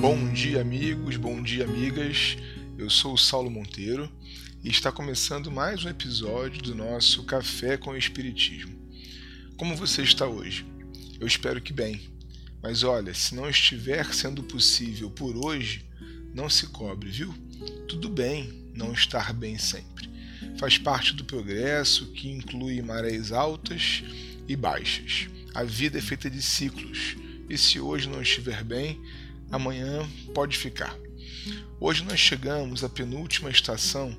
Bom dia, amigos, bom dia, amigas. Eu sou o Saulo Monteiro e está começando mais um episódio do nosso Café com o Espiritismo. Como você está hoje? Eu espero que bem. Mas olha, se não estiver sendo possível por hoje, não se cobre, viu? Tudo bem não estar bem sempre. Faz parte do progresso que inclui marés altas e baixas. A vida é feita de ciclos e se hoje não estiver bem, amanhã pode ficar. Hoje nós chegamos à penúltima estação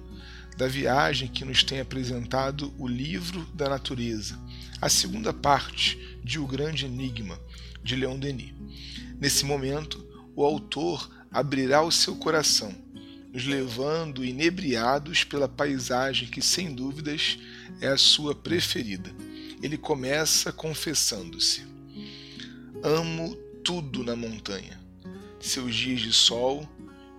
da viagem que nos tem apresentado o livro da natureza, a segunda parte de O Grande Enigma, de Leon Denis. Nesse momento, o autor abrirá o seu coração, nos levando inebriados pela paisagem que, sem dúvidas, é a sua preferida. Ele começa confessando-se: Amo tudo na montanha seus dias de sol,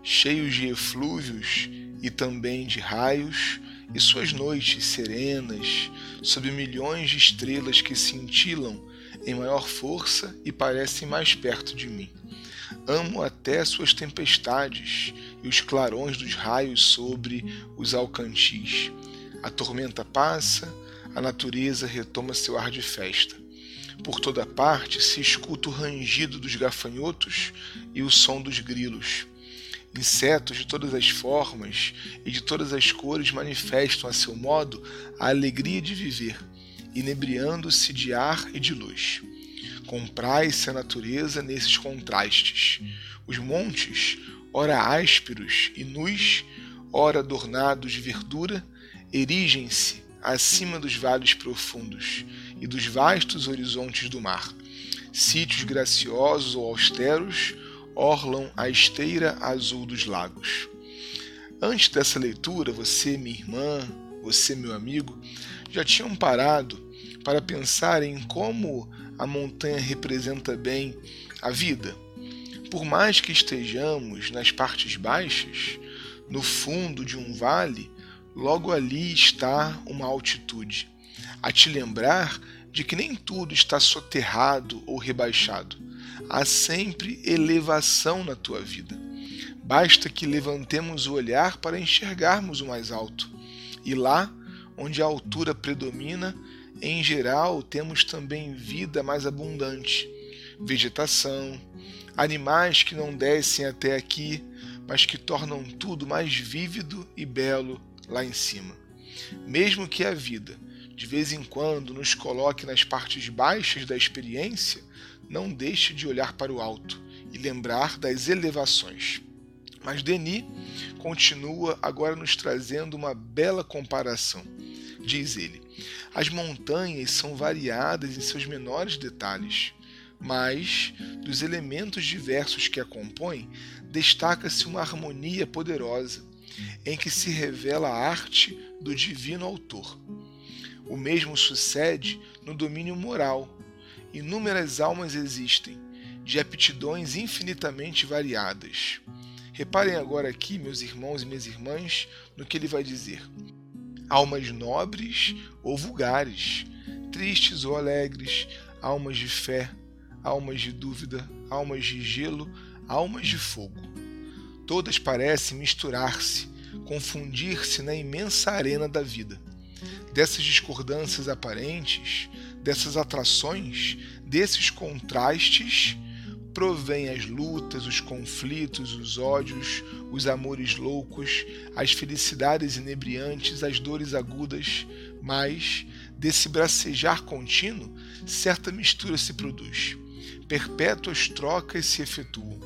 cheios de eflúvios e também de raios, e suas noites serenas, sob milhões de estrelas que cintilam em maior força e parecem mais perto de mim. Amo até suas tempestades e os clarões dos raios sobre os alcantis. A tormenta passa, a natureza retoma seu ar de festa. Por toda parte se escuta o rangido dos gafanhotos e o som dos grilos. Insetos de todas as formas e de todas as cores manifestam a seu modo a alegria de viver, inebriando-se de ar e de luz. Comprai-se a natureza nesses contrastes. Os montes, ora ásperos e nus, ora adornados de verdura, erigem-se acima dos vales profundos e dos vastos horizontes do mar. Sítios graciosos ou austeros orlam a esteira azul dos lagos. Antes dessa leitura, você, minha irmã, você, meu amigo, já tinham parado para pensar em como a montanha representa bem a vida. Por mais que estejamos nas partes baixas, no fundo de um vale, logo ali está uma altitude, a te lembrar de que nem tudo está soterrado ou rebaixado. Há sempre elevação na tua vida. Basta que levantemos o olhar para enxergarmos o mais alto. E lá, onde a altura predomina, em geral temos também vida mais abundante, vegetação, animais que não descem até aqui, mas que tornam tudo mais vívido e belo lá em cima. Mesmo que a vida, de vez em quando, nos coloque nas partes baixas da experiência, não deixe de olhar para o alto e lembrar das elevações. Mas Denis continua agora nos trazendo uma bela comparação. Diz ele: as montanhas são variadas em seus menores detalhes, mas dos elementos diversos que a compõem, destaca-se uma harmonia poderosa em que se revela a arte do divino autor. O mesmo sucede no domínio moral. Inúmeras almas existem, de aptidões infinitamente variadas. Reparem agora aqui, meus irmãos e minhas irmãs, no que ele vai dizer. Almas nobres ou vulgares, tristes ou alegres, almas de fé, almas de dúvida, almas de gelo, almas de fogo Todas parecem misturar-se, confundir-se na imensa arena da vida. Dessas discordâncias aparentes, dessas atrações, desses contrastes, provém as lutas, os conflitos, os ódios, os amores loucos, as felicidades inebriantes, as dores agudas, mas desse bracejar contínuo, certa mistura se produz. Perpétuas trocas se efetuam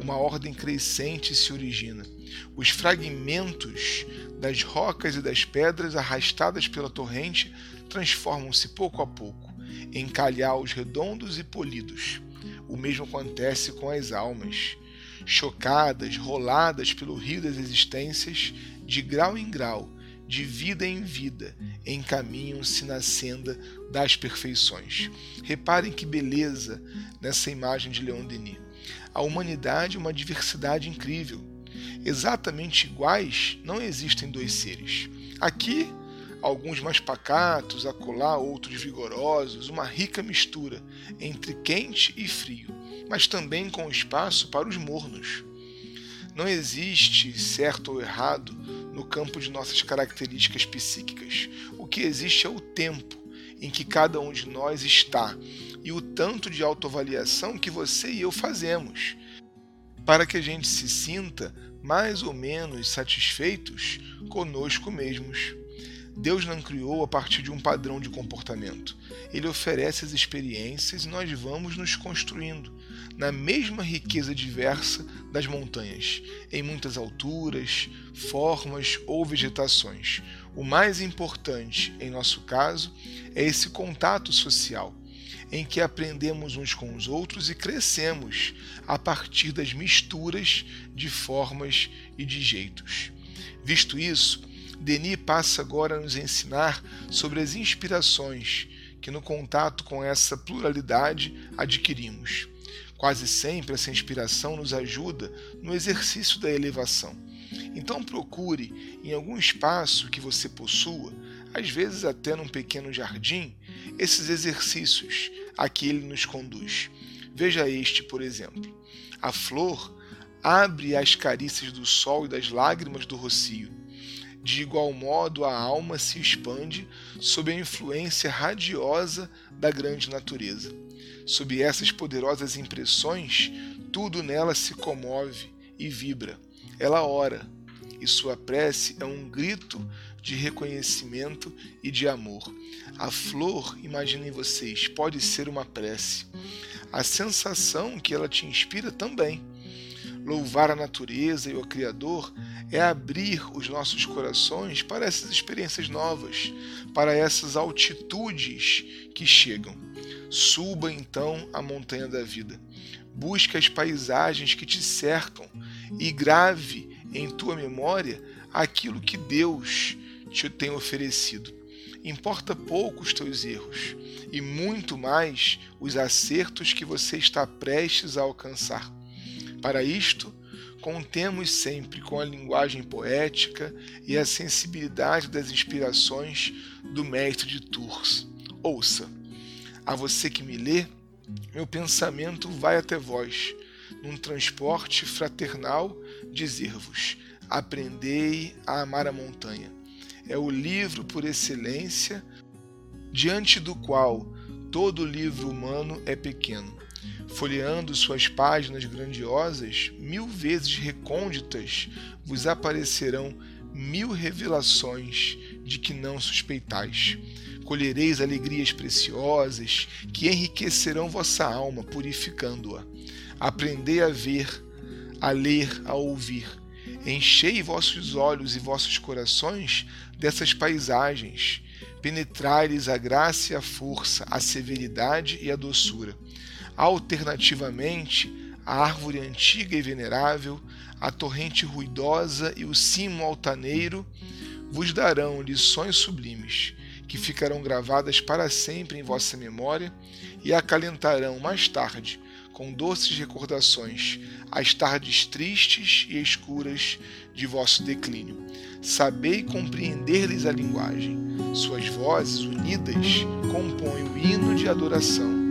uma ordem crescente se origina. Os fragmentos das rocas e das pedras arrastadas pela torrente transformam-se pouco a pouco em calhaus redondos e polidos. O mesmo acontece com as almas. Chocadas, roladas pelo rio das existências, de grau em grau, de vida em vida, encaminham-se na senda das perfeições. Reparem que beleza nessa imagem de Leon Denis a humanidade uma diversidade incrível. Exatamente iguais não existem dois seres. Aqui, alguns mais pacatos, acolá outros vigorosos, uma rica mistura entre quente e frio, mas também com espaço para os mornos. Não existe certo ou errado no campo de nossas características psíquicas. O que existe é o tempo em que cada um de nós está e o tanto de autoavaliação que você e eu fazemos para que a gente se sinta mais ou menos satisfeitos conosco mesmos. Deus não criou a partir de um padrão de comportamento. Ele oferece as experiências e nós vamos nos construindo na mesma riqueza diversa das montanhas, em muitas alturas, formas ou vegetações. O mais importante, em nosso caso, é esse contato social, em que aprendemos uns com os outros e crescemos a partir das misturas de formas e de jeitos. Visto isso, Denis passa agora a nos ensinar sobre as inspirações que, no contato com essa pluralidade, adquirimos. Quase sempre essa inspiração nos ajuda no exercício da elevação. Então procure, em algum espaço que você possua, às vezes até num pequeno jardim, esses exercícios a que ele nos conduz. Veja este, por exemplo. A flor abre as carícias do sol e das lágrimas do rocio de igual modo, a alma se expande sob a influência radiosa da grande natureza. Sob essas poderosas impressões, tudo nela se comove e vibra. Ela ora, e sua prece é um grito de reconhecimento e de amor. A flor, imaginem vocês, pode ser uma prece. A sensação que ela te inspira também. Louvar a natureza e o Criador é abrir os nossos corações para essas experiências novas, para essas altitudes que chegam. Suba então a montanha da vida. Busque as paisagens que te cercam e grave em tua memória aquilo que Deus te tem oferecido. Importa pouco os teus erros e muito mais os acertos que você está prestes a alcançar. Para isto, contemos sempre com a linguagem poética e a sensibilidade das inspirações do mestre de Tours. Ouça, a você que me lê, meu pensamento vai até vós, num transporte fraternal, dizer-vos: aprendei a amar a montanha. É o livro por excelência, diante do qual todo livro humano é pequeno folheando suas páginas grandiosas, mil vezes recônditas, vos aparecerão mil revelações de que não suspeitais. Colhereis alegrias preciosas que enriquecerão vossa alma, purificando-a. Aprendei a ver, a ler, a ouvir. Enchei vossos olhos e vossos corações dessas paisagens. Penetrai-lhes a graça e a força, a severidade e a doçura Alternativamente, a árvore antiga e venerável, a torrente ruidosa e o cimo altaneiro vos darão lições sublimes, que ficarão gravadas para sempre em vossa memória e acalentarão mais tarde, com doces recordações, as tardes tristes e escuras de vosso declínio. Sabei compreender-lhes a linguagem. Suas vozes unidas compõem o hino de adoração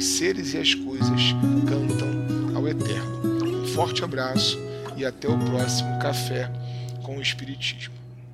os seres e as coisas cantam ao Eterno. Um forte abraço e até o próximo Café com o Espiritismo.